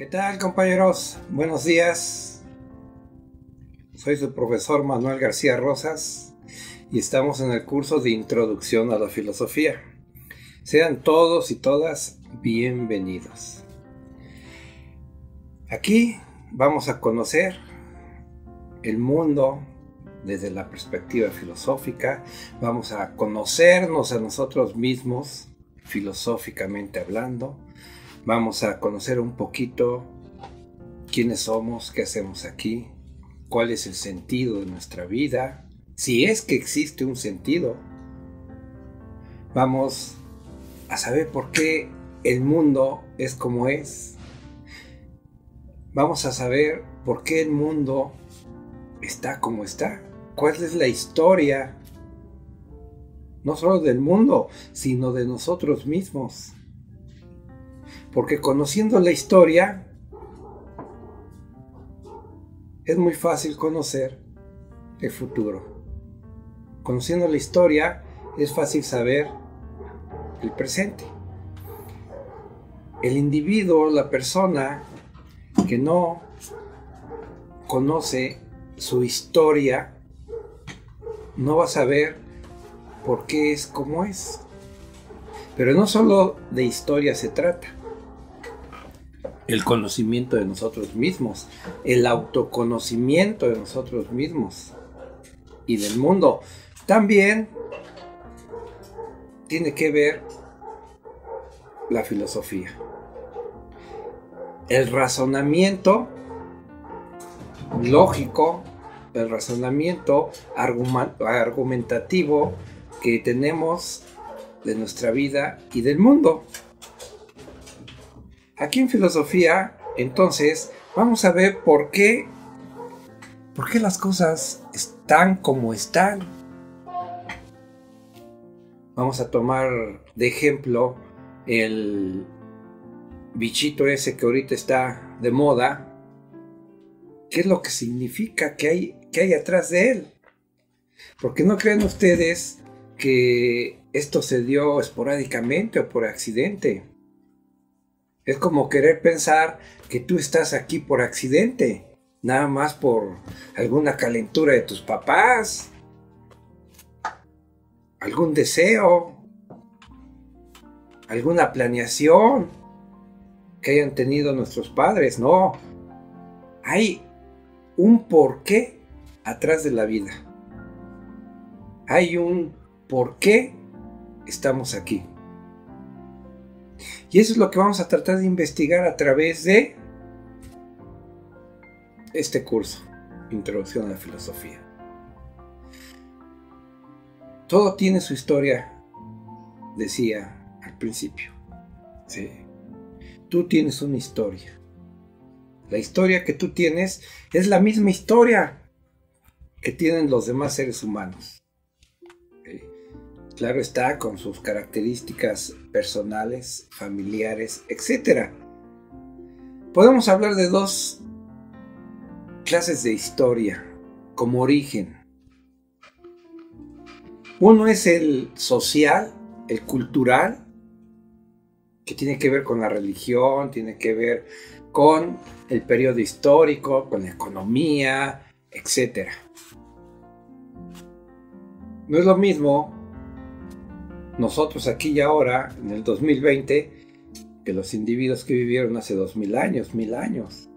¿Qué tal compañeros? Buenos días. Soy su profesor Manuel García Rosas y estamos en el curso de Introducción a la Filosofía. Sean todos y todas bienvenidos. Aquí vamos a conocer el mundo desde la perspectiva filosófica, vamos a conocernos a nosotros mismos, filosóficamente hablando, vamos a conocer un poquito quiénes somos, qué hacemos aquí, cuál es el sentido de nuestra vida, si es que existe un sentido. Vamos a saber por qué el mundo es como es. Vamos a saber por qué el mundo está como está cuál es la historia, no solo del mundo, sino de nosotros mismos. Porque conociendo la historia, es muy fácil conocer el futuro. Conociendo la historia, es fácil saber el presente. El individuo, la persona que no conoce su historia, no va a saber por qué es como es. Pero no solo de historia se trata. El conocimiento de nosotros mismos, el autoconocimiento de nosotros mismos y del mundo. También tiene que ver la filosofía. El razonamiento lógico el razonamiento argumentativo que tenemos de nuestra vida y del mundo. Aquí en filosofía, entonces, vamos a ver por qué, por qué las cosas están como están. Vamos a tomar de ejemplo el bichito ese que ahorita está de moda. ¿Qué es lo que significa que hay ¿Qué hay atrás de él. Porque no creen ustedes que esto se dio esporádicamente o por accidente. Es como querer pensar que tú estás aquí por accidente, nada más por alguna calentura de tus papás, algún deseo, alguna planeación que hayan tenido nuestros padres. No, hay un porqué atrás de la vida. Hay un por qué estamos aquí. Y eso es lo que vamos a tratar de investigar a través de este curso, Introducción a la Filosofía. Todo tiene su historia, decía al principio. Sí. Tú tienes una historia. La historia que tú tienes es la misma historia que tienen los demás seres humanos. Claro está, con sus características personales, familiares, etc. Podemos hablar de dos clases de historia como origen. Uno es el social, el cultural, que tiene que ver con la religión, tiene que ver con el periodo histórico, con la economía, etc. No es lo mismo nosotros aquí y ahora, en el 2020, que los individuos que vivieron hace dos mil años, mil años.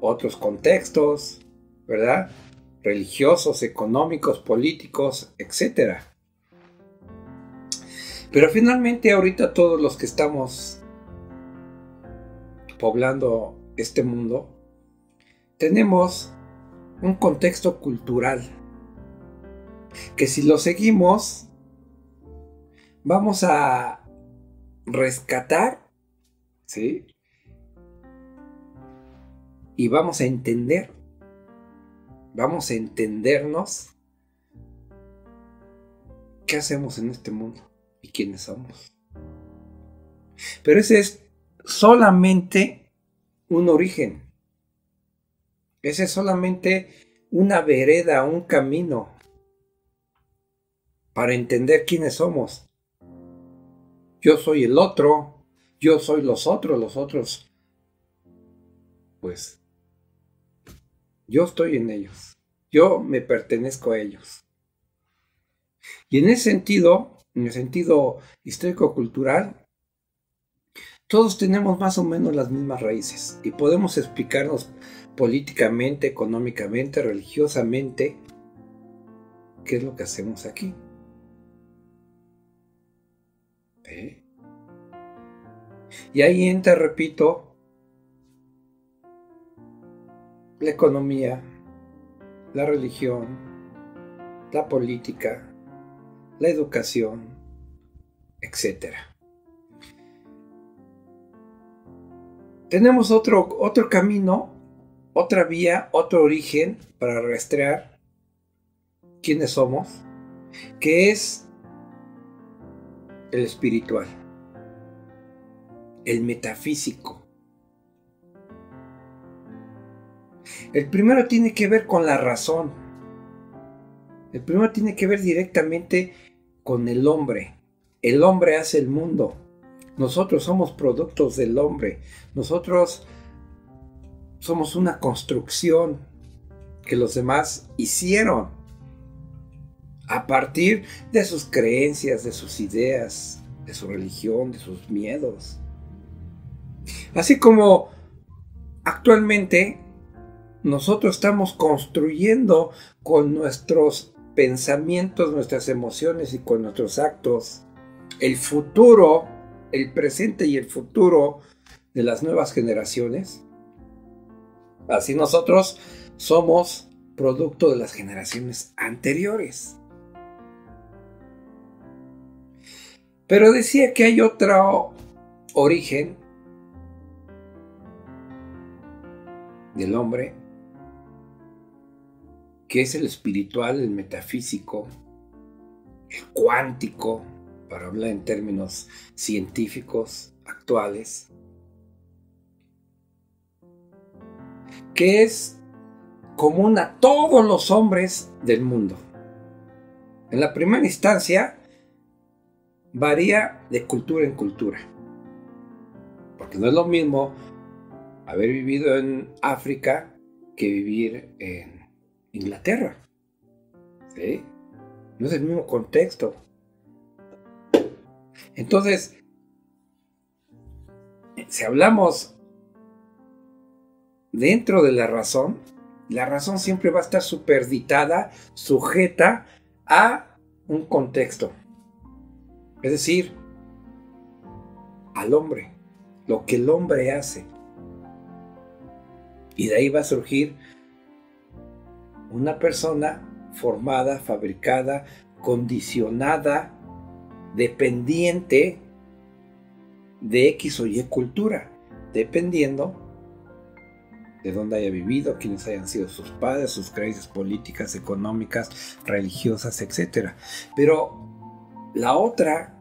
Otros contextos, ¿verdad? Religiosos, económicos, políticos, etc. Pero finalmente ahorita todos los que estamos poblando este mundo, tenemos un contexto cultural que si lo seguimos, vamos a rescatar, ¿sí? Y vamos a entender, vamos a entendernos qué hacemos en este mundo y quiénes somos. Pero ese es solamente un origen. Ese es solamente una vereda, un camino para entender quiénes somos. Yo soy el otro, yo soy los otros, los otros pues yo estoy en ellos. Yo me pertenezco a ellos. Y en ese sentido, en el sentido histórico-cultural, todos tenemos más o menos las mismas raíces y podemos explicarnos políticamente, económicamente, religiosamente, qué es lo que hacemos aquí. ¿Eh? Y ahí entra, repito, la economía, la religión, la política, la educación, etc. Tenemos otro, otro camino, otra vía, otro origen para rastrear quiénes somos, que es el espiritual, el metafísico. El primero tiene que ver con la razón. El primero tiene que ver directamente con el hombre. El hombre hace el mundo. Nosotros somos productos del hombre. Nosotros somos una construcción que los demás hicieron a partir de sus creencias, de sus ideas, de su religión, de sus miedos. Así como actualmente nosotros estamos construyendo con nuestros pensamientos, nuestras emociones y con nuestros actos el futuro, el presente y el futuro de las nuevas generaciones. Así nosotros somos producto de las generaciones anteriores. Pero decía que hay otro origen del hombre que es el espiritual, el metafísico, el cuántico, para hablar en términos científicos actuales, que es común a todos los hombres del mundo. En la primera instancia, varía de cultura en cultura. Porque no es lo mismo haber vivido en África que vivir en Inglaterra. No es el mismo contexto. Entonces, si hablamos dentro de la razón, la razón siempre va a estar superditada, sujeta a un contexto. Es decir, al hombre, lo que el hombre hace. Y de ahí va a surgir una persona formada, fabricada, condicionada, dependiente de X o Y cultura, dependiendo de dónde haya vivido, quiénes hayan sido sus padres, sus creencias políticas, económicas, religiosas, etc. Pero la otra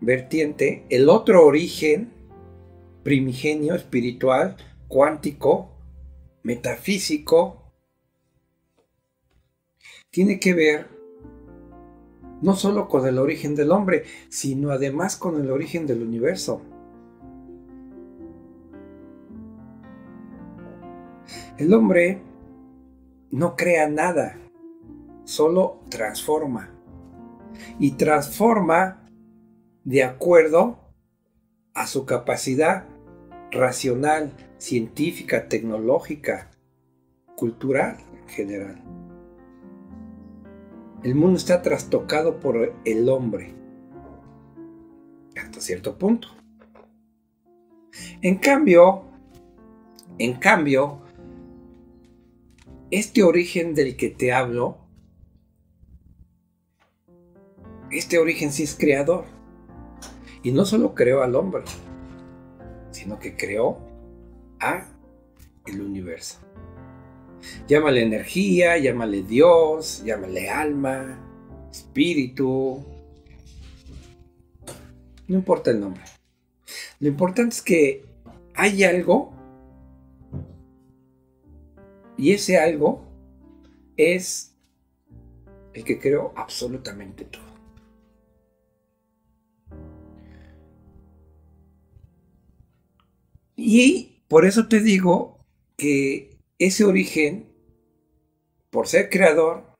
vertiente, el otro origen primigenio, espiritual, cuántico, metafísico, tiene que ver no solo con el origen del hombre, sino además con el origen del universo. El hombre no crea nada, solo transforma. Y transforma de acuerdo a su capacidad racional, científica, tecnológica, cultural en general. El mundo está trastocado por el hombre. Hasta cierto punto. En cambio, en cambio, este origen del que te hablo, este origen sí es creador. Y no solo creó al hombre, sino que creó a el universo. Llámale energía, llámale Dios, llámale alma, espíritu. No importa el nombre. Lo importante es que hay algo y ese algo es el que creó absolutamente todo. Y por eso te digo que ese origen, por ser creador,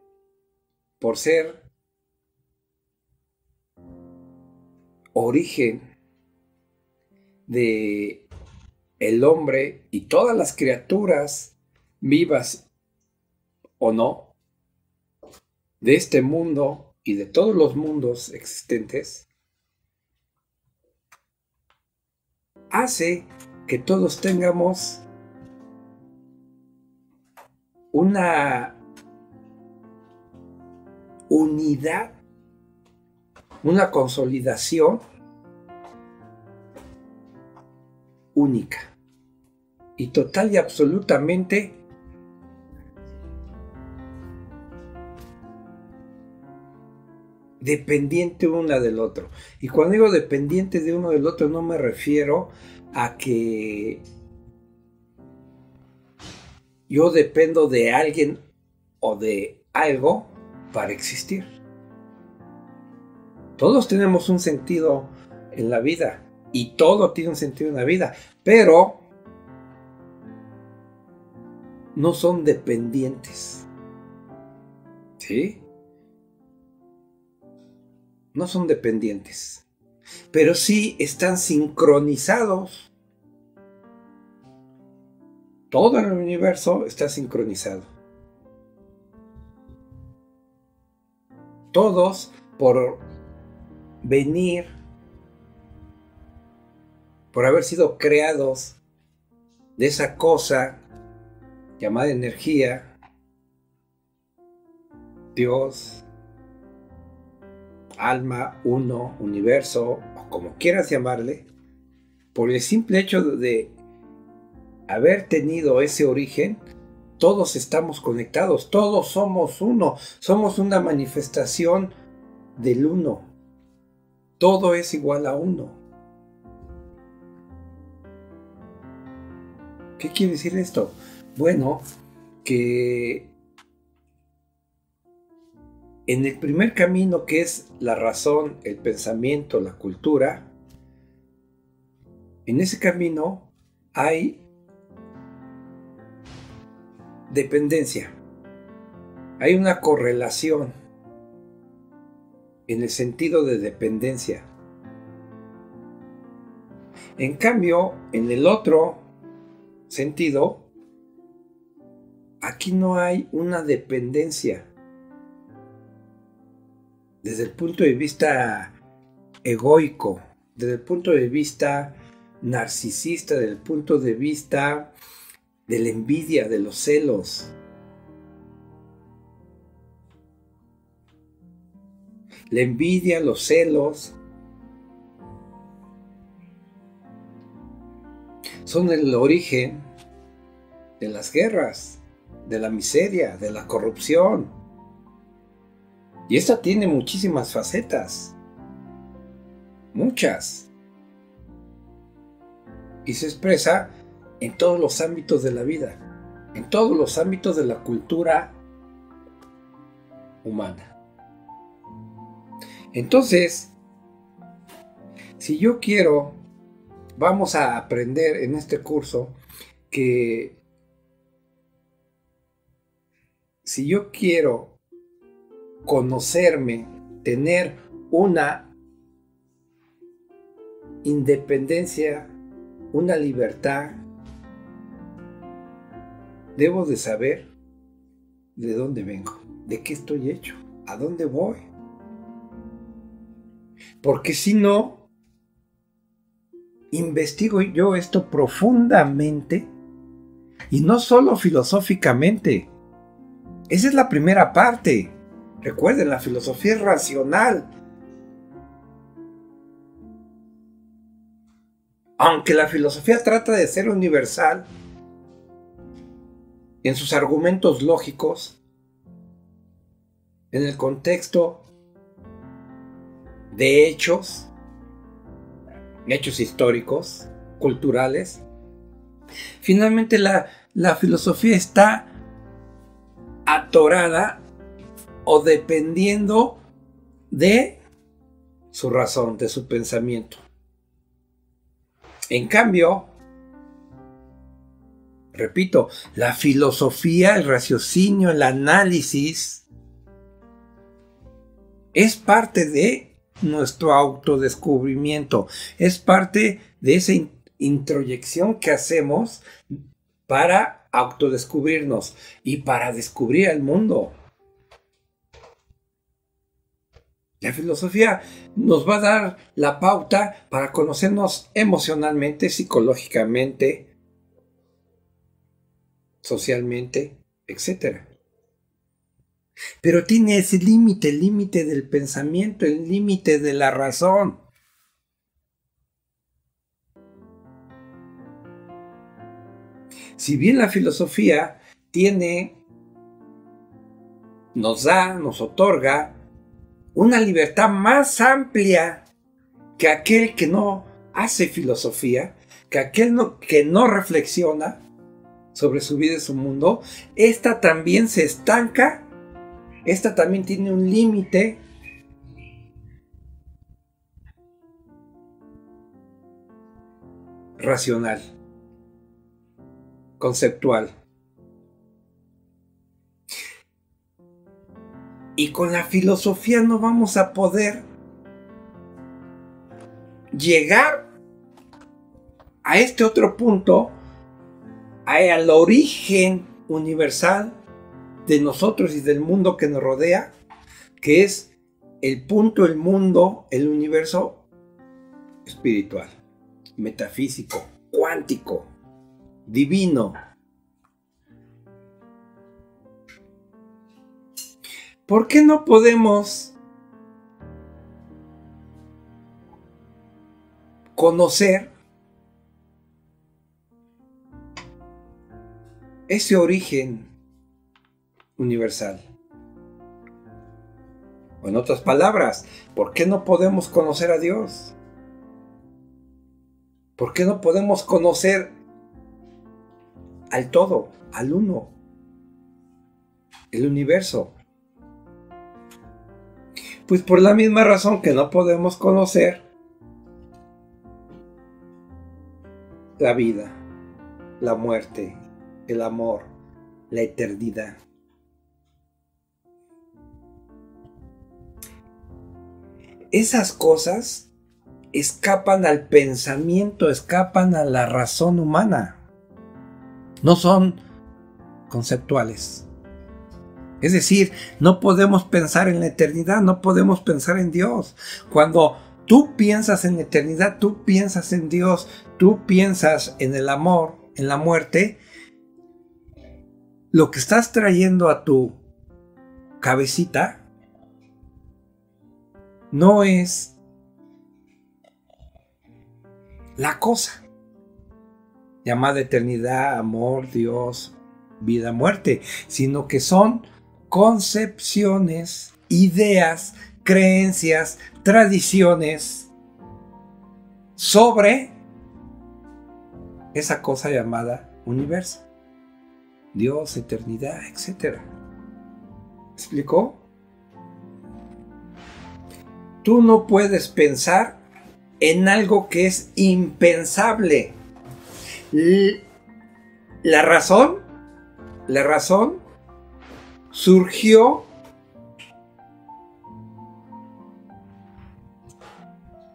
por ser origen de el hombre y todas las criaturas vivas o no de este mundo y de todos los mundos existentes, hace que todos tengamos una unidad, una consolidación única y total y absolutamente dependiente una del otro. Y cuando digo dependiente de uno del otro no me refiero a que yo dependo de alguien o de algo para existir. Todos tenemos un sentido en la vida y todo tiene un sentido en la vida, pero no son dependientes. ¿Sí? No son dependientes, pero sí están sincronizados. Todo el universo está sincronizado. Todos por venir, por haber sido creados de esa cosa llamada energía, Dios, alma, uno, universo, o como quieras llamarle, por el simple hecho de haber tenido ese origen, todos estamos conectados, todos somos uno, somos una manifestación del uno. Todo es igual a uno. ¿Qué quiere decir esto? Bueno, que en el primer camino que es la razón, el pensamiento, la cultura, en ese camino hay dependencia. Hay una correlación en el sentido de dependencia. En cambio, en el otro sentido, aquí no hay una dependencia. Desde el punto de vista egoico, desde el punto de vista narcisista, desde el punto de vista de la envidia, de los celos. La envidia, los celos, son el origen de las guerras, de la miseria, de la corrupción. Y esta tiene muchísimas facetas, muchas. Y se expresa en todos los ámbitos de la vida, en todos los ámbitos de la cultura humana. Entonces, si yo quiero, vamos a aprender en este curso que si yo quiero conocerme, tener una independencia, una libertad, debo de saber de dónde vengo, de qué estoy hecho, a dónde voy. Porque si no, investigo yo esto profundamente y no solo filosóficamente. Esa es la primera parte. Recuerden, la filosofía es racional. Aunque la filosofía trata de ser universal, en sus argumentos lógicos, en el contexto de hechos, hechos históricos, culturales. Finalmente la, la filosofía está atorada o dependiendo de su razón, de su pensamiento. En cambio, repito, la filosofía, el raciocinio, el análisis, es parte de nuestro autodescubrimiento, es parte de esa introyección que hacemos para autodescubrirnos y para descubrir el mundo. La filosofía nos va a dar la pauta para conocernos emocionalmente, psicológicamente, socialmente, etc. Pero tiene ese límite, el límite del pensamiento, el límite de la razón. Si bien la filosofía tiene, nos da, nos otorga una libertad más amplia que aquel que no hace filosofía, que aquel que no reflexiona sobre su vida y su mundo, esta también se estanca, esta también tiene un límite. Racional, conceptual. Y con la filosofía no vamos a poder llegar a este otro punto, al origen universal de nosotros y del mundo que nos rodea, que es el punto, el mundo, el universo espiritual, metafísico, cuántico, divino. ¿Por qué no podemos conocer ese origen universal? O en otras palabras, ¿por qué no podemos conocer a Dios? ¿Por qué no podemos conocer al todo, al uno, el universo? Pues por la misma razón que no podemos conocer la vida, la muerte, el amor, la eternidad. Esas cosas escapan al pensamiento, escapan a la razón humana. No son conceptuales. Es decir, no podemos pensar en la eternidad, no podemos pensar en Dios. Cuando tú piensas en la eternidad, tú piensas en Dios, tú piensas en el amor, en la muerte, lo que estás trayendo a tu cabecita no es la cosa llamada eternidad, amor, Dios, vida, muerte, sino que son concepciones, ideas, creencias, tradiciones sobre esa cosa llamada universo, Dios, eternidad, etc. ¿Explicó? Tú no puedes pensar en algo que es impensable. La razón, la razón surgió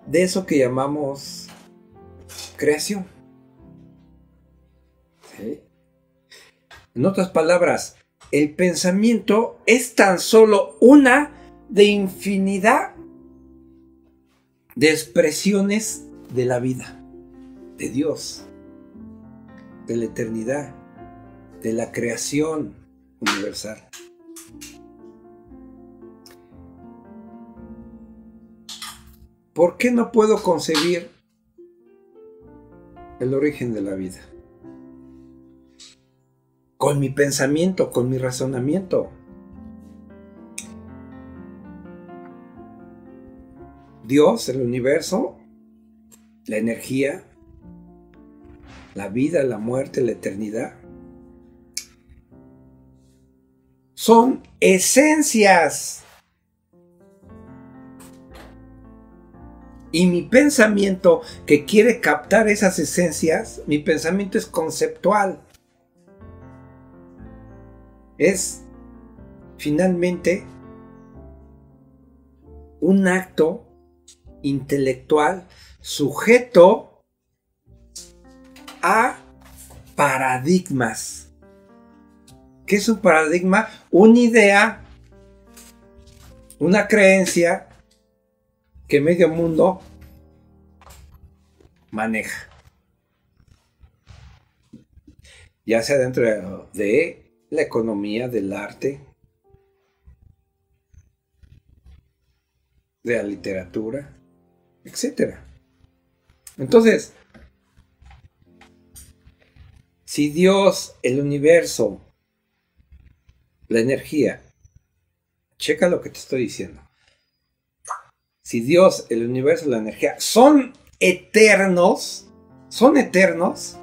de eso que llamamos creación. En otras palabras, el pensamiento es tan solo una de infinidad de expresiones de la vida, de Dios, de la eternidad, de la creación universal. ¿Por qué no puedo concebir el origen de la vida? Con mi pensamiento, con mi razonamiento. Dios, el universo, la energía, la vida, la muerte, la eternidad, son esencias Y mi pensamiento que quiere captar esas esencias, mi pensamiento es conceptual. es finalmente un acto intelectual sujeto a paradigmas. ¿Qué es un paradigma? Una idea, una creencia que medio mundo maneja. Ya sea dentro de la economía, del arte, de la literatura, etc. Entonces, si Dios, el universo, la energía, checa lo que te estoy diciendo. Si Dios, el universo, la energía son eternos, son eternos,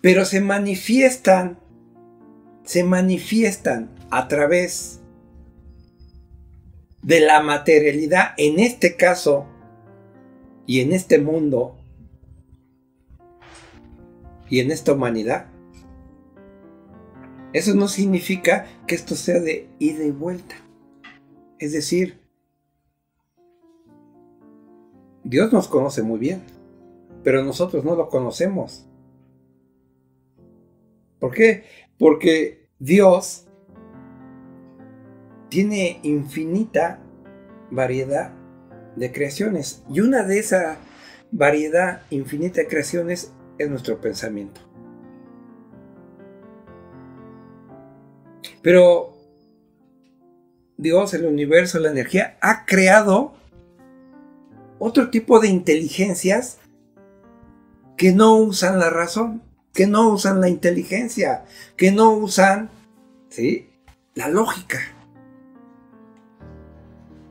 pero se manifiestan, se manifiestan a través de la materialidad, en este caso y en este mundo y en esta humanidad. Eso no significa que esto sea de ida y vuelta. Es decir, Dios nos conoce muy bien, pero nosotros no lo conocemos. ¿Por qué? Porque Dios tiene infinita variedad de creaciones y una de esa variedad infinita de creaciones es nuestro pensamiento. Pero Dios, el universo, la energía, ha creado otro tipo de inteligencias que no usan la razón, que no usan la inteligencia, que no usan ¿sí? la lógica.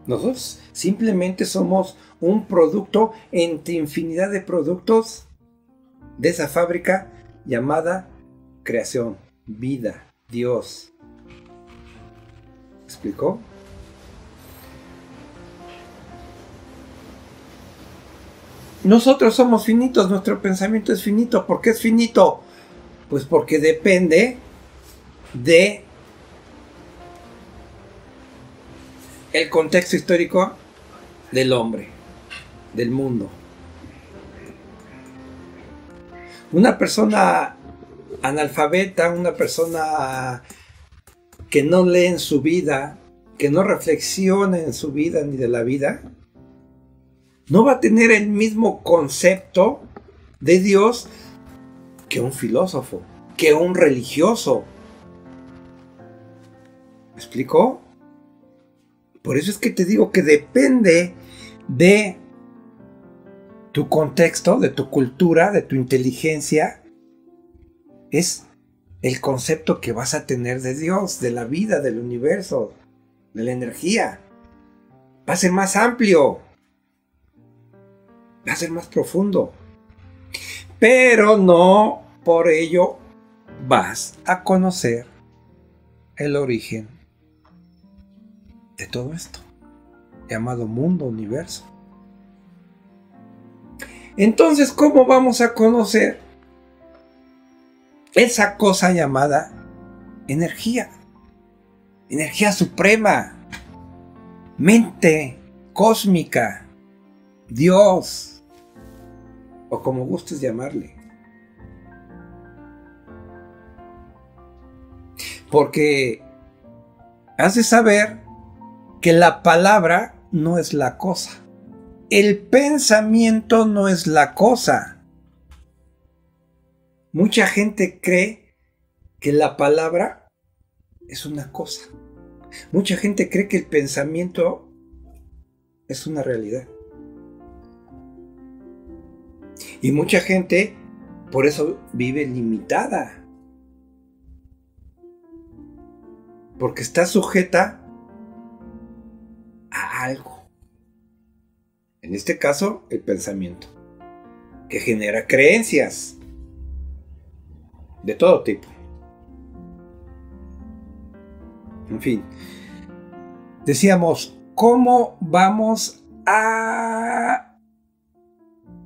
Nosotros simplemente somos un producto entre infinidad de productos de esa fábrica llamada creación, vida, Dios. ¿Explicó? Nosotros somos finitos, nuestro pensamiento es finito. ¿Por qué es finito? Pues porque depende de el contexto histórico del hombre, del mundo. Una persona analfabeta, una persona que no lee en su vida, que no reflexiona en su vida ni de la vida, no va a tener el mismo concepto de Dios que un filósofo, que un religioso. ¿Me explico? Por eso es que te digo que depende de tu contexto, de tu cultura, de tu inteligencia, es el concepto que vas a tener de Dios, de la vida, del universo, de la energía. Va a ser más amplio va a ser más profundo. Pero no por ello vas a conocer el origen de todo esto, llamado mundo, universo. Entonces, ¿cómo vamos a conocer esa cosa llamada energía? Energía suprema, mente cósmica, Dios, o como gustes llamarle. Porque has de saber que la palabra no es la cosa. El pensamiento no es la cosa. Mucha gente cree que la palabra es una cosa. Mucha gente cree que el pensamiento es una realidad. Y mucha gente por eso vive limitada. Porque está sujeta a algo. En este caso, el pensamiento. Que genera creencias. De todo tipo. En fin. Decíamos, ¿cómo vamos a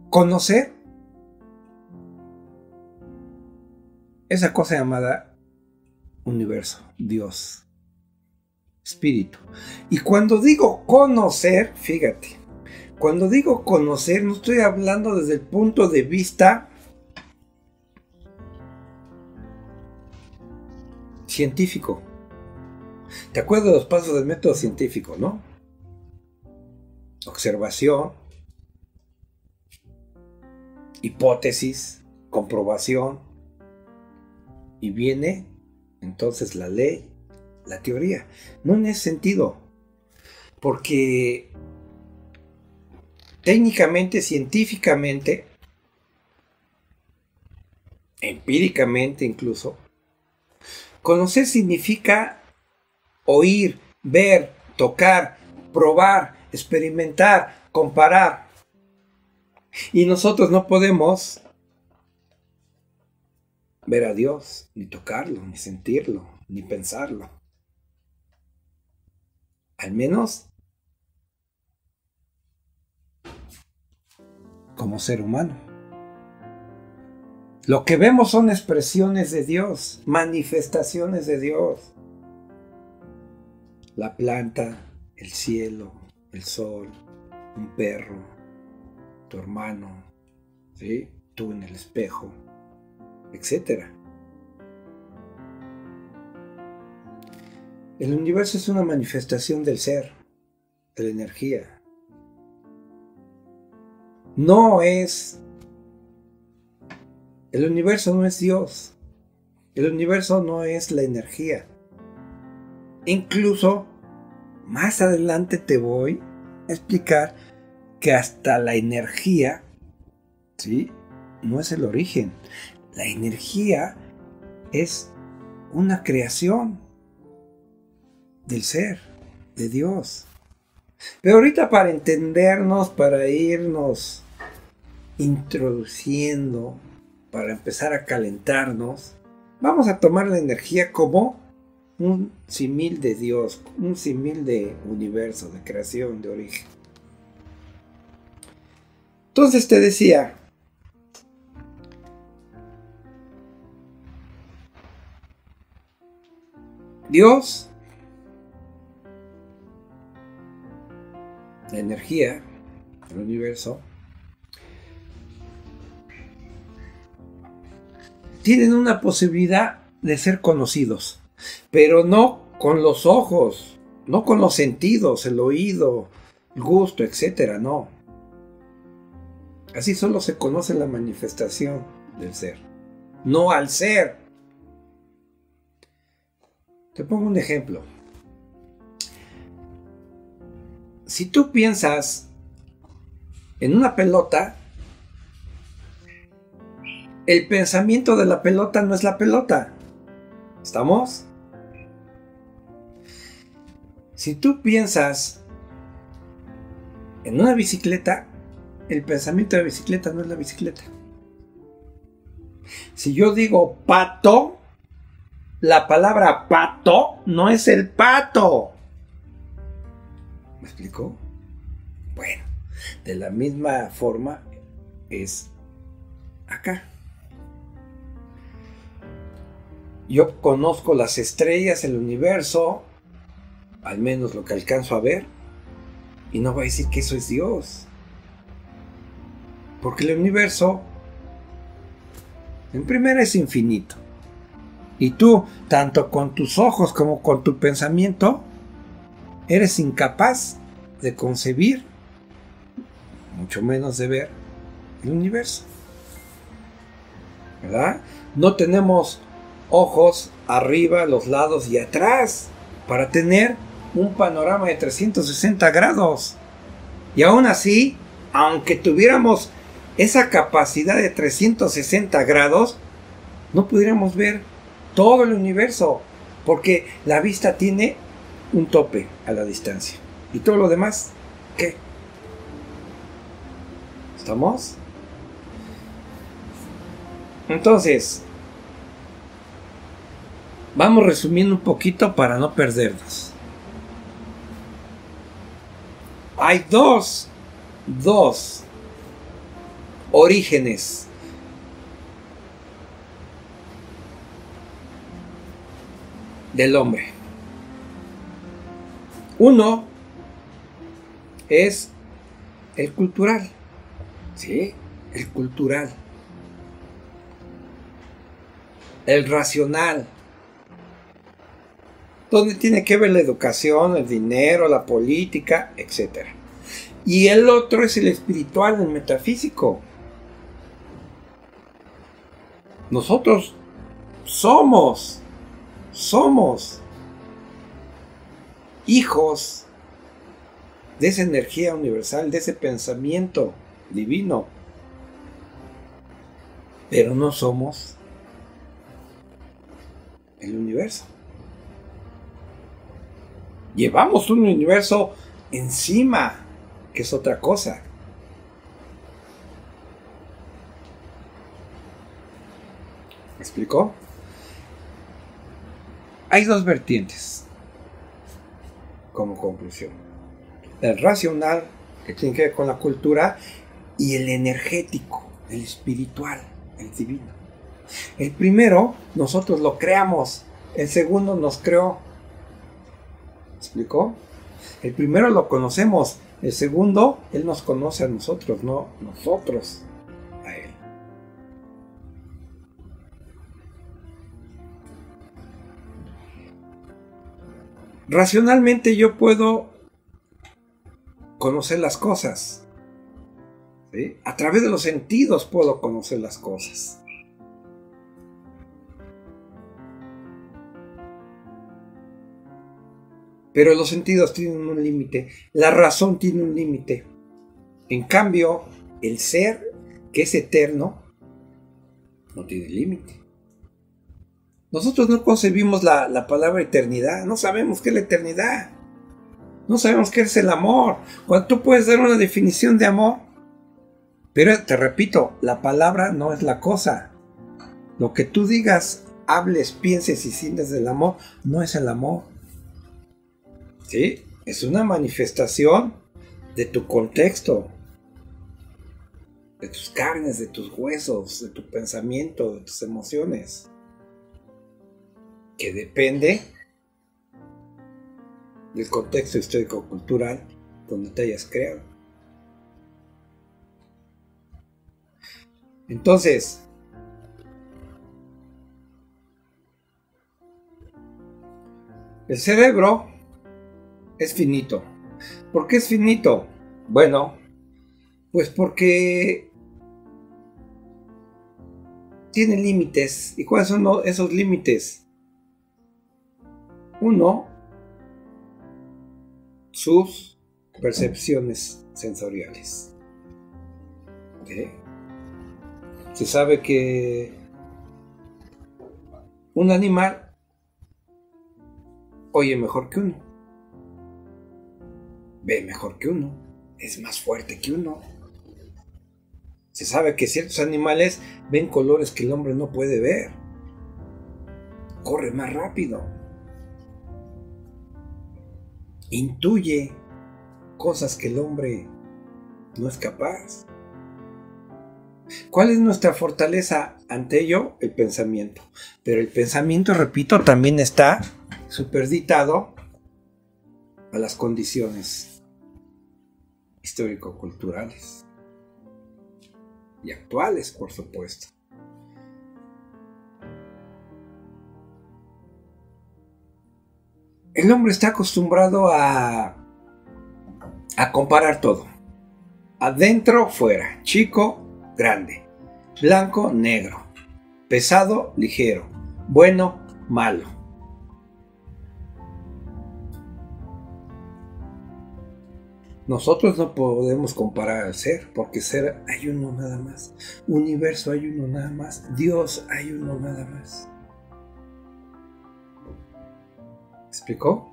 conocer esa cosa llamada universo, Dios, espíritu. Y cuando digo conocer, fíjate, cuando digo conocer no estoy hablando desde el punto de vista científico. ¿Te acuerdas de los pasos del método científico, no? Observación, hipótesis, comprobación, y viene entonces la ley, la teoría. No en ese sentido, porque técnicamente, científicamente, empíricamente incluso, conocer significa oír, ver, tocar, probar, experimentar, comparar. Y nosotros no podemos ver a Dios, ni tocarlo, ni sentirlo, ni pensarlo. Al menos como ser humano. Lo que vemos son expresiones de Dios, manifestaciones de Dios. La planta, el cielo, el sol, un perro, tu hermano, ¿sí? tú en el espejo, etc. El universo es una manifestación del ser, de la energía. No es... El universo no es Dios. El universo no es la energía. Incluso más adelante te voy a explicar que hasta la energía, ¿sí? No es el origen. La energía es una creación del ser, de Dios. Pero ahorita para entendernos, para irnos introduciendo, para empezar a calentarnos, vamos a tomar la energía como un simil de Dios, un simil de universo, de creación, de origen. Entonces te decía, Dios, la energía, el universo, tienen una posibilidad de ser conocidos, pero no con los ojos, no con los sentidos, el oído, el gusto, etcétera, no. Así solo se conoce la manifestación del ser, no al ser. Te pongo un ejemplo. Si tú piensas en una pelota, el pensamiento de la pelota no es la pelota. ¿Estamos? Si tú piensas en una bicicleta, el pensamiento de bicicleta no es la bicicleta. Si yo digo pato, la palabra pato no es el pato. ¿Me explicó? Bueno, de la misma forma es acá. Yo conozco las estrellas, el universo, al menos lo que alcanzo a ver, y no va a decir que eso es Dios. Porque el universo, en primera, es infinito. Y tú, tanto con tus ojos como con tu pensamiento, eres incapaz de concebir, mucho menos de ver, el universo. ¿Verdad? No tenemos ojos arriba, los lados y atrás para tener un panorama de 360 grados. Y aún así, aunque tuviéramos esa capacidad de 360 grados, no pudiéramos ver todo el universo, porque la vista tiene un tope a la distancia. Y todo lo demás, ¿qué? ¿Estamos? Entonces, vamos resumiendo un poquito para no perdernos. Hay dos, dos orígenes del hombre. Uno es el cultural. ¿Sí? El cultural. El racional. Donde tiene que ver la educación, el dinero, la política, etc. Y el otro es el espiritual, el metafísico. Nosotros somos, somos hijos de esa energía universal, de ese pensamiento divino. Pero no somos el universo. Llevamos un universo encima, que es otra cosa. ¿Me explicó? Hay dos vertientes como conclusión. El racional, que tiene que ver con la cultura, y el energético, el espiritual, el divino. El primero, nosotros lo creamos. El segundo nos creó. ¿Explicó? El primero lo conocemos. El segundo, Él nos conoce a nosotros, no nosotros Racionalmente yo puedo conocer las cosas. A través de los sentidos puedo conocer las cosas. Pero los sentidos tienen un límite, la razón tiene un límite. En cambio, el ser, que es eterno, no tiene límite. Nosotros no concebimos la, la, palabra eternidad, no sabemos qué es la eternidad, no sabemos qué es el amor. Cuando tú puedes dar una definición de amor, pero te repito, la palabra no es la cosa. Lo que tú digas, hables, pienses y sientes del amor, no es el amor. ¿Sí? Es una manifestación de tu contexto, de tus carnes, de tus huesos, de tu pensamiento, de tus emociones, que depende del contexto histórico-cultural donde te hayas creado. Entonces, el cerebro es finito. ¿Por qué es finito? Bueno, pues porque tiene límites. ¿Y cuáles son esos límites? Uno, sus percepciones sensoriales. Se sabe que un animal oye mejor que uno ve mejor que uno, es más fuerte que uno. Se sabe que ciertos animales ven colores que el hombre no puede ver. Corre más rápido. Intuye cosas que el hombre no es capaz. ¿Cuál es nuestra fortaleza ante ello? El pensamiento. Pero el pensamiento, repito, también está superditado a las condiciones histórico-culturales y actuales, por supuesto. El hombre está acostumbrado a, a comparar todo. Adentro, fuera. Chico, grande. Blanco, negro. Pesado, ligero. Bueno, malo. Nosotros no podemos comparar al ser, porque ser hay uno nada más. Universo hay uno nada más. Dios hay uno nada más. ¿Explicó?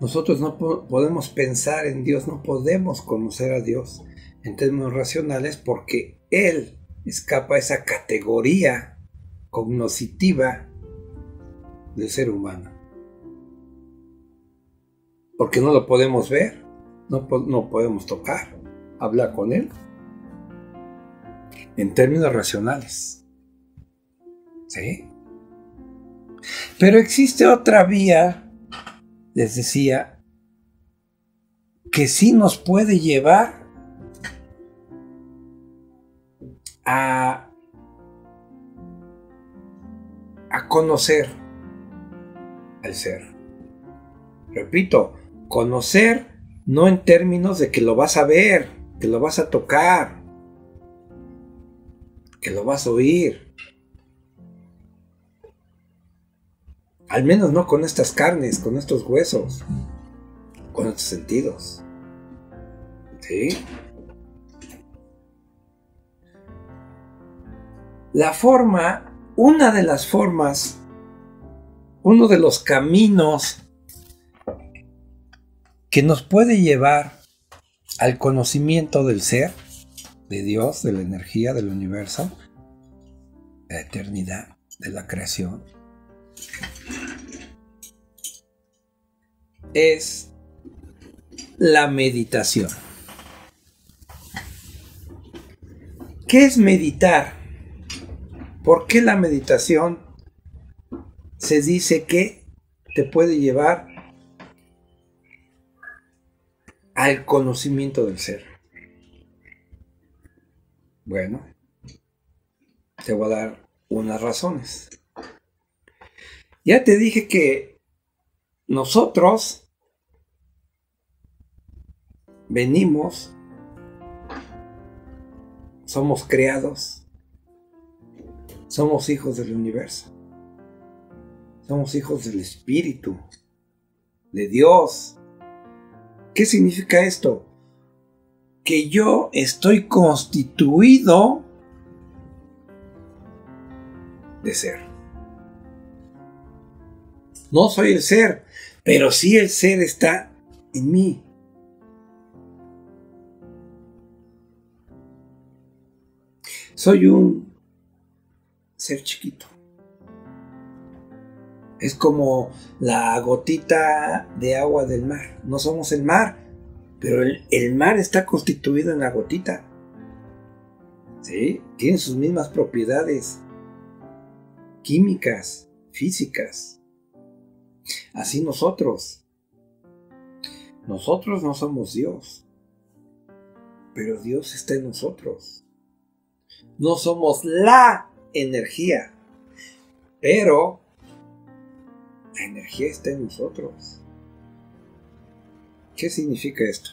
Nosotros no podemos pensar en Dios, no podemos conocer a Dios en términos racionales porque Él escapa a esa categoría cognoscitiva del ser humano porque no lo podemos ver, no, no podemos tocar, hablar con Él. En términos racionales. ¿Sí? Pero existe otra vía, les decía, que sí nos puede llevar a, a conocer al ser. Repito, conocer no en términos de que lo vas a ver, que lo vas a tocar, que lo vas a oír. Al menos no con estas carnes, con estos huesos, con estos sentidos. ¿Sí? La forma, una de las formas, uno de los caminos que nos puede llevar al conocimiento del ser, de Dios, de la energía, del universo, la eternidad, de la creación, es la meditación. ¿Qué es meditar? ¿Por qué la meditación se dice que te puede llevar al conocimiento del ser. Bueno, te voy a dar unas razones. Ya te dije que nosotros venimos, somos creados, somos hijos del universo, somos hijos del Espíritu, de Dios, ¿Qué significa esto? Que yo estoy constituido de ser. No soy el ser, pero sí el ser está en mí. Soy un ser chiquito. Es como la gotita de agua del mar. No somos el mar, pero el, mar está constituido en la gotita. ¿Sí? Tiene sus mismas propiedades químicas, físicas. Así nosotros. Nosotros no somos Dios, pero Dios está en nosotros. No somos la energía, pero la energía está en nosotros. ¿Qué significa esto?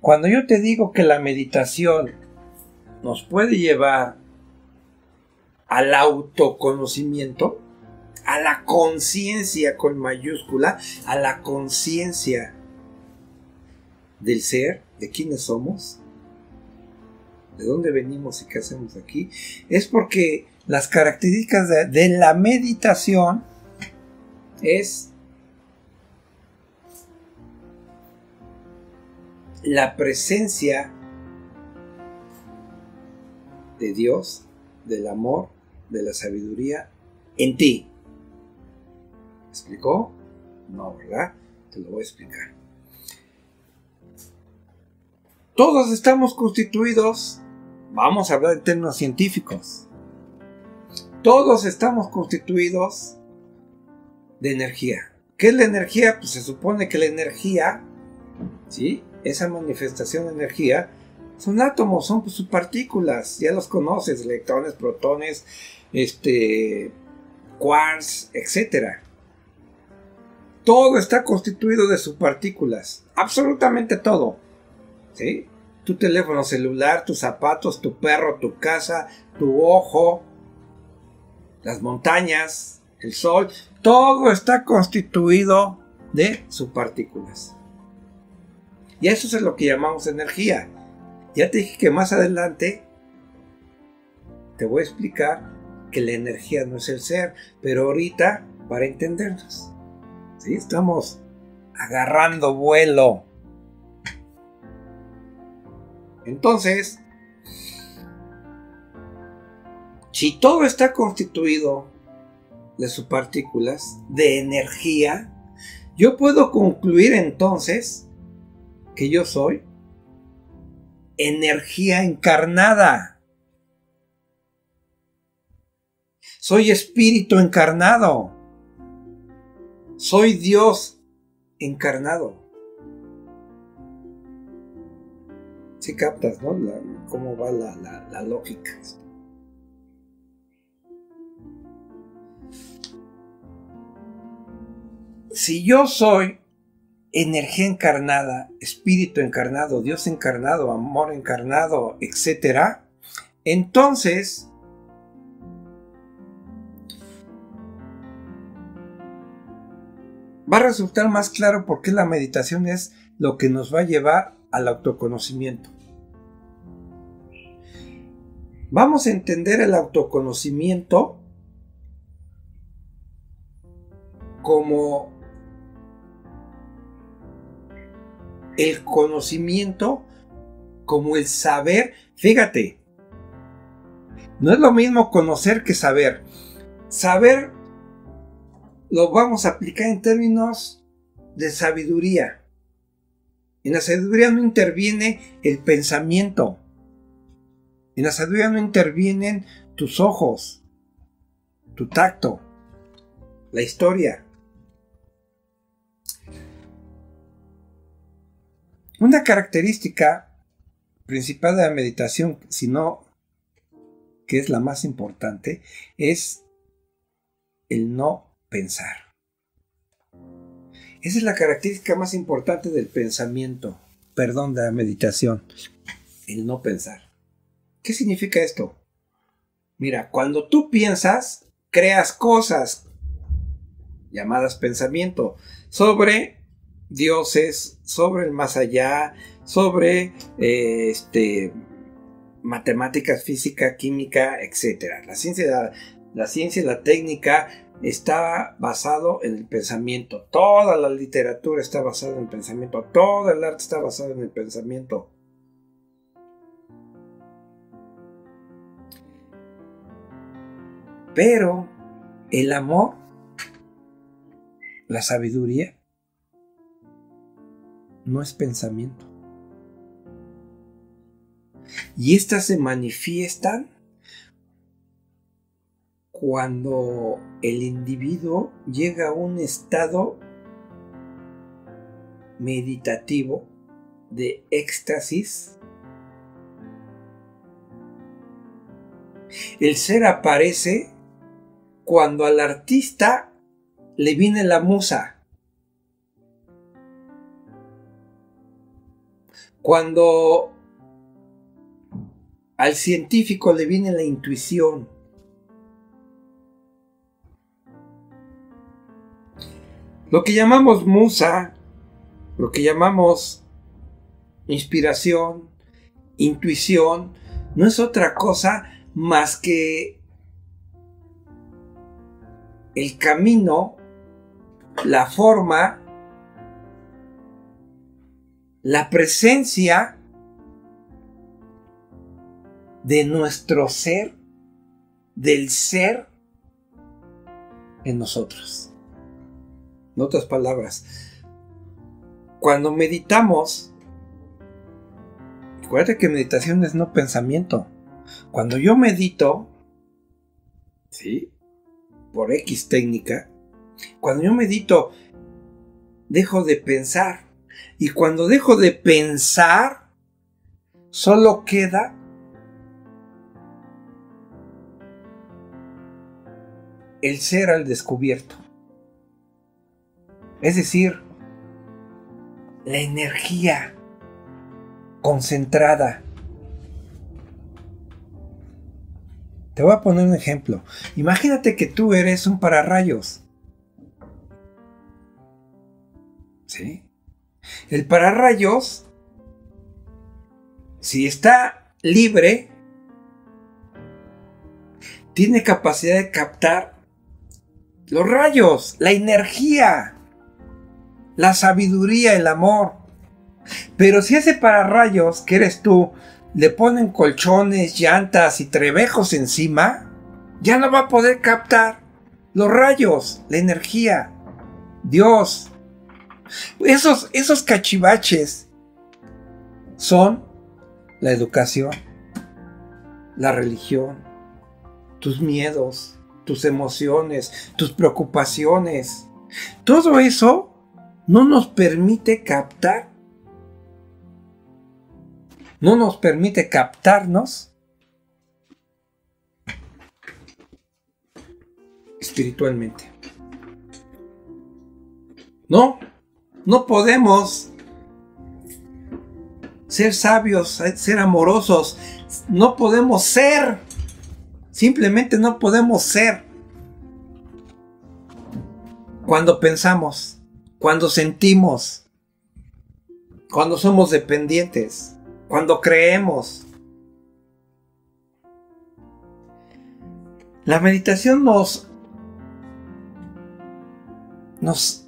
Cuando yo te digo que la meditación nos puede llevar al autoconocimiento, a la conciencia con mayúscula, a la conciencia del ser, de quiénes somos, de dónde venimos y qué hacemos aquí, es porque las características de, la meditación es la presencia de Dios, del amor, de la sabiduría en ti. ¿Me explicó? No, ¿verdad? Te lo voy a explicar. Todos estamos constituidos, vamos a hablar en términos científicos, todos estamos constituidos de energía. ¿Qué es la energía? Pues se supone que la energía, ¿sí? Esa manifestación de energía son átomos, son sus partículas, ya los conoces, electrones, protones, este, quarks, etc. Todo está constituido de sus partículas, absolutamente todo. ¿Sí? Tu teléfono celular, tus zapatos, tu perro, tu casa, tu ojo, las montañas, el sol, todo está constituido de subpartículas. Y eso es lo que llamamos energía. Ya te dije que más adelante te voy a explicar que la energía no es el ser, pero ahorita para entendernos, ¿sí? estamos agarrando vuelo. Entonces, si todo está constituido de sus partículas de energía, yo puedo concluir entonces que yo soy energía encarnada. Soy espíritu encarnado. Soy Dios encarnado. Si captas, ¿no? cómo va la lógica. Si yo soy energía encarnada, espíritu encarnado, Dios encarnado, amor encarnado, etc., entonces va a resultar más claro por qué la meditación es lo que nos va a llevar al autoconocimiento. Vamos a entender el autoconocimiento como el conocimiento, como el saber. Fíjate, no es lo mismo conocer que saber. Saber lo vamos a aplicar en términos de sabiduría. En la sabiduría no interviene el pensamiento. En la sabiduría no intervienen tus ojos, tu tacto, la historia. Una característica principal de la meditación, si no que es la más importante, es el no pensar. Esa es la característica más importante del pensamiento, perdón, de la meditación, el no pensar. ¿Qué significa esto? Mira, cuando tú piensas, creas cosas llamadas pensamiento sobre dioses, sobre el más allá, sobre eh, este, matemáticas, física, química, etc. La ciencia, la, ciencia y la técnica está basado en el pensamiento. Toda la literatura está basada en el pensamiento. Todo el arte está basado en el pensamiento. Pero el amor, la sabiduría, no es pensamiento. Y estas se manifiestan cuando el individuo llega a un estado meditativo de éxtasis. El ser aparece cuando al artista le viene la musa. Cuando al científico le viene la intuición. Lo que llamamos musa, lo que llamamos inspiración, intuición, no es otra cosa más que el camino, la forma la presencia de nuestro ser, del ser en nosotros. En otras palabras, cuando meditamos, recuerda que meditación es no pensamiento. Cuando yo medito, ¿sí? Por X técnica, cuando yo medito, dejo de pensar y cuando dejo de pensar, solo queda el ser al descubierto. Es decir, la energía concentrada. Te voy a poner un ejemplo. Imagínate que tú eres un pararrayos. ¿Sí? El pararrayos, si está libre, tiene capacidad de captar los rayos, la energía, la sabiduría, el amor. Pero si ese pararrayos, que eres tú, le ponen colchones, llantas y trebejos encima, ya no va a poder captar los rayos, la energía. Dios, esos, esos cachivaches son la educación, la religión, tus miedos, tus emociones, tus preocupaciones. Todo eso no nos permite captar, no nos permite captarnos espiritualmente. No, no podemos ser sabios, ser amorosos. No podemos ser. Simplemente no podemos ser. Cuando pensamos, cuando sentimos, cuando somos dependientes, cuando creemos. La meditación nos nos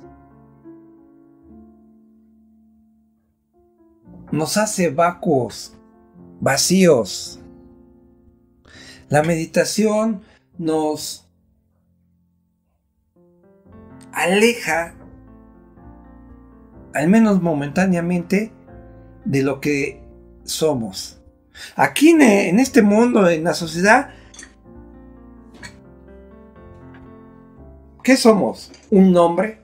hace vacuos, vacíos. La meditación nos aleja, al menos momentáneamente, de lo que somos. Aquí en este mundo, en la sociedad, ¿qué somos? ¿Un nombre?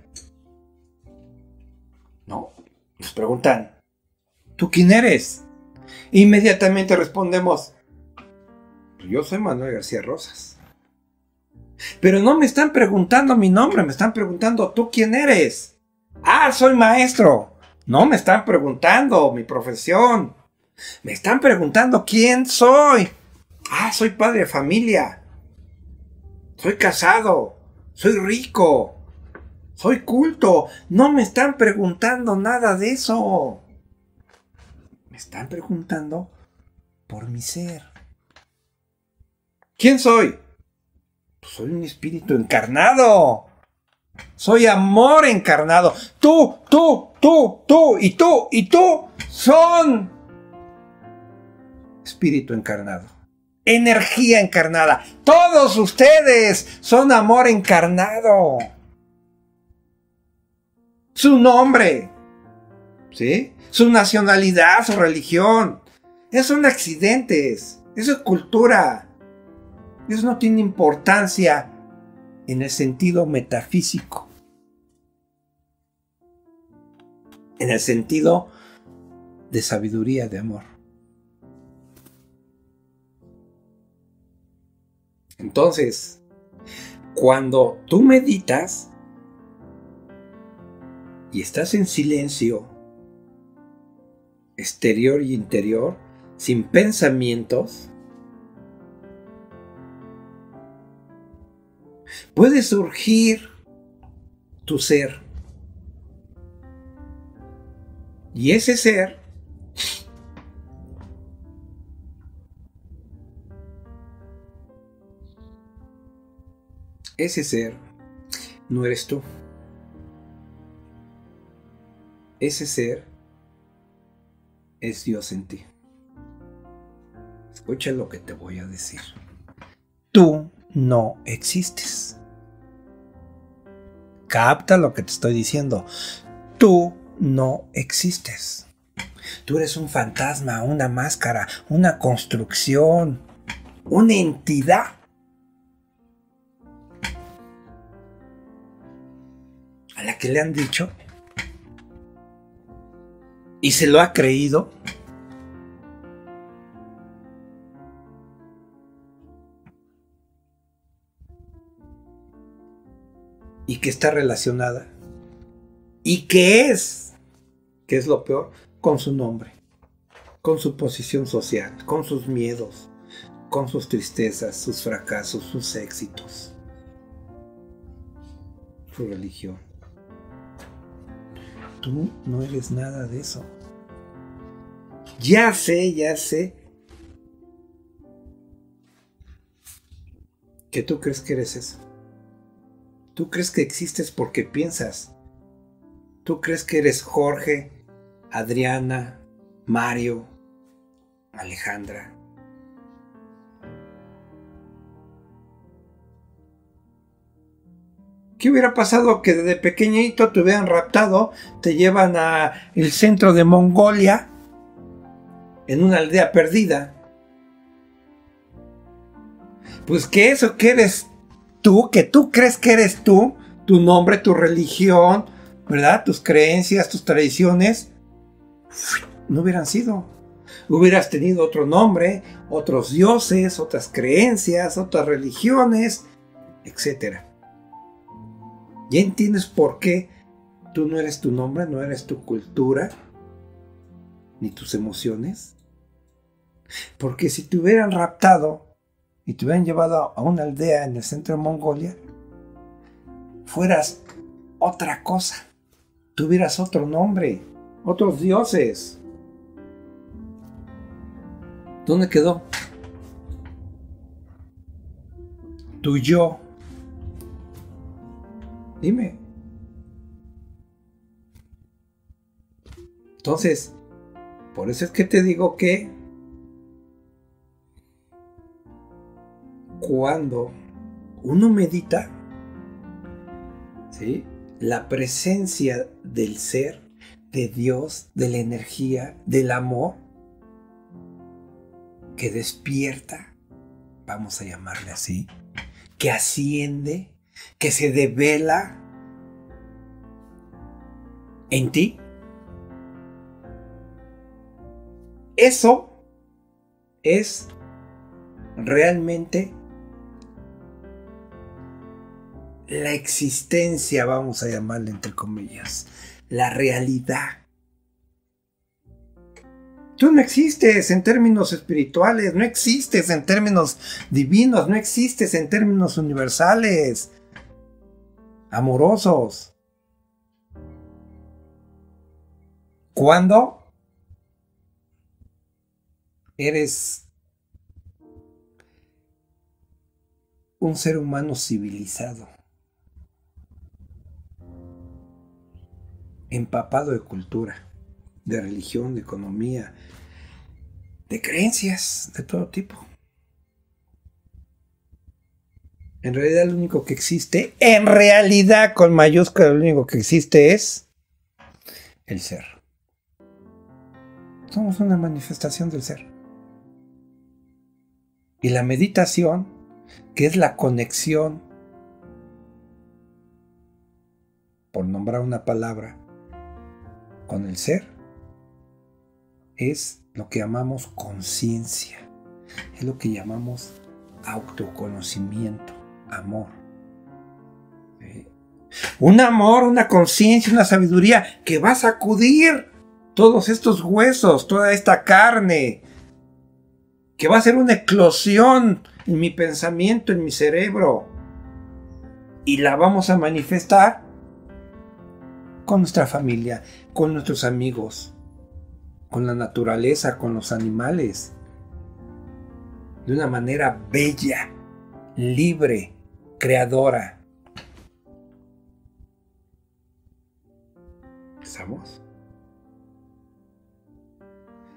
No. Nos preguntan, ¿Tú quién eres? Inmediatamente respondemos, yo soy Manuel García Rosas. Pero no me están preguntando mi nombre, me están preguntando, ¿tú quién eres? Ah, soy maestro. No me están preguntando mi profesión. Me están preguntando quién soy. Ah, soy padre de familia. Soy casado. Soy rico. Soy culto. No me están preguntando nada de eso. Me están preguntando por mi ser. ¿Quién soy? Pues soy un espíritu encarnado. Soy amor encarnado. Tú, tú, tú, tú y tú y tú son espíritu encarnado. Energía encarnada. Todos ustedes son amor encarnado. Su nombre. ¿Sí? su nacionalidad, su religión. Esos son accidentes. Eso es cultura. Eso no tiene importancia en el sentido metafísico. En el sentido de sabiduría, de amor. Entonces, cuando tú meditas y estás en silencio, exterior y interior, sin pensamientos, puede surgir tu ser. Y ese ser ese ser no eres tú. Ese ser es Dios en ti. Escucha lo que te voy a decir. Tú no existes. Capta lo que te estoy diciendo. Tú no existes. Tú eres un fantasma, una máscara, una construcción, una entidad. La que le han dicho y se lo ha creído, y que está relacionada y que es, que es lo peor, con su nombre, con su posición social, con sus miedos, con sus tristezas, sus fracasos, sus éxitos, su religión. Tú no eres nada de eso. Ya sé, ya sé. Que tú crees que eres eso. Tú crees que existes porque piensas. Tú crees que eres Jorge, Adriana, Mario, Alejandra. ¿Qué hubiera pasado que desde pequeñito te hubieran raptado, te llevan a el centro de Mongolia, en una aldea perdida? Pues que eso que eres tú, que tú crees que eres tú, tu nombre, tu religión, ¿verdad? Tus creencias, tus tradiciones, no hubieran sido. Hubieras tenido otro nombre, otros dioses, otras creencias, otras religiones, etc. ¿Ya entiendes por qué tú no eres tu nombre, no eres tu cultura, ni tus emociones? Porque si te hubieran raptado y te hubieran llevado a una aldea en el centro de Mongolia, fueras otra cosa, tuvieras otro nombre, otros dioses. ¿Dónde quedó? Tu yo. Dime. Entonces, por eso es que te digo que cuando uno medita, ¿sí? la presencia del ser, de Dios, de la energía, del amor, que despierta, vamos a llamarle así, que asciende, que se devela en ti. Eso es realmente la existencia, vamos a llamarle entre comillas, la realidad. Tú no existes en términos espirituales, no existes en términos divinos, no existes en términos universales, amorosos. ¿Cuándo eres un ser humano civilizado? empapado de cultura, de religión, de economía, de creencias de todo tipo. En realidad lo único que existe, en realidad con mayúscula lo único que existe es el ser. Somos una manifestación del ser. Y la meditación, que es la conexión, por nombrar una palabra, con el ser es lo que llamamos conciencia, es lo que llamamos autoconocimiento, amor. Un amor, una conciencia, una sabiduría que va a sacudir todos estos huesos, toda esta carne, que va a ser una eclosión en mi pensamiento, en mi cerebro, y la vamos a manifestar con nuestra familia, con nuestros amigos, con la naturaleza, con los animales, de una manera bella, libre, creadora. ¿Estamos?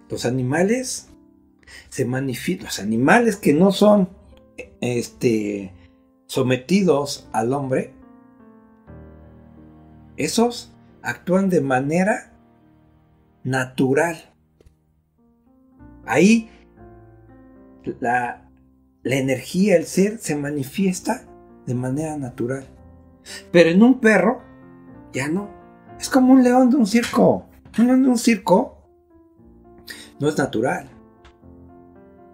Los animales se manifiestan, los animales que no son este, sometidos al hombre, esos actúan de manera natural. Ahí la, energía, el ser, se manifiesta de manera natural. Pero en un perro, ya no. Es como un león de un circo. Un león de un circo no es natural.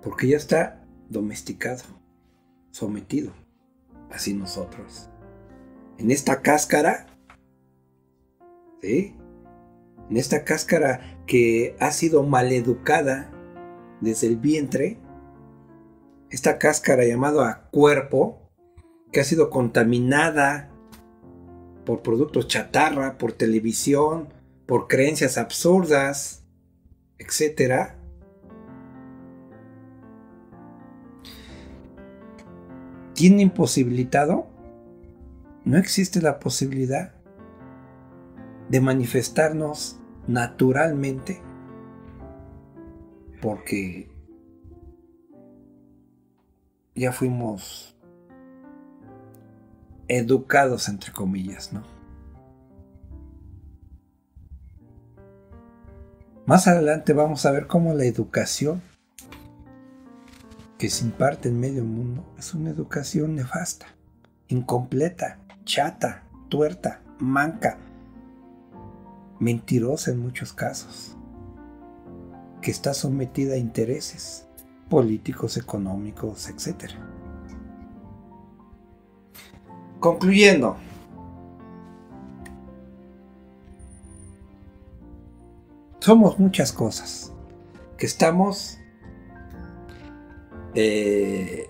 Porque ya está domesticado, sometido. Así nosotros. En esta cáscara en esta cáscara que ha sido maleducada desde el vientre, esta cáscara llamada cuerpo, que ha sido contaminada por productos chatarra, por televisión, por creencias absurdas, etc. ¿Tiene imposibilitado? No existe la posibilidad de manifestarnos naturalmente porque ya fuimos educados entre comillas, ¿no? Más adelante vamos a ver cómo la educación que se imparte en medio mundo es una educación nefasta, incompleta, chata, tuerta, manca, mentirosa en muchos casos, que está sometida a intereses políticos, económicos, etc. Concluyendo, somos muchas cosas, que estamos eh,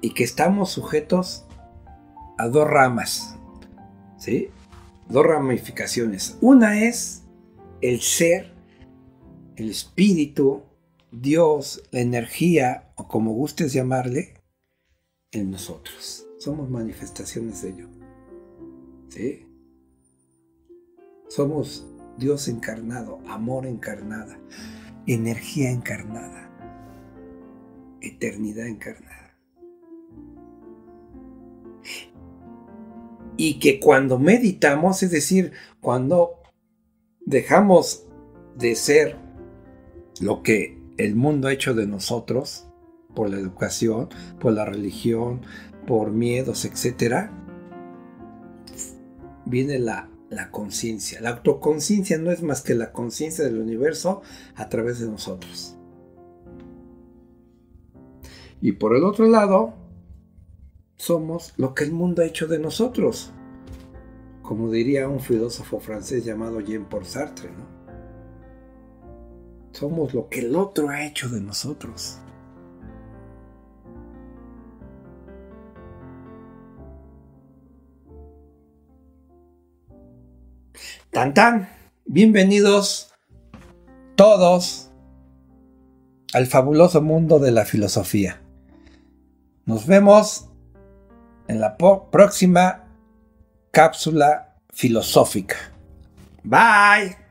y que estamos sujetos a dos ramas, ¿sí? Dos ramificaciones. Una es el ser, el espíritu, Dios, la energía, o como gustes llamarle, en nosotros. Somos manifestaciones de ello. ¿Sí? Somos Dios encarnado, amor encarnada, energía encarnada, eternidad encarnada. y que cuando meditamos, es decir, cuando dejamos de ser lo que el mundo ha hecho de nosotros, por la educación, por la religión, por miedos, etc., viene la, la conciencia. La autoconciencia no es más que la conciencia del universo a través de nosotros. Y por el otro lado, somos lo que el mundo ha hecho de nosotros. Como diría un filósofo francés llamado Jean-Paul Sartre, ¿no? Somos lo que el otro ha hecho de nosotros. Tan tan, bienvenidos todos al fabuloso mundo de la filosofía. Nos vemos en la próxima cápsula filosófica. Bye.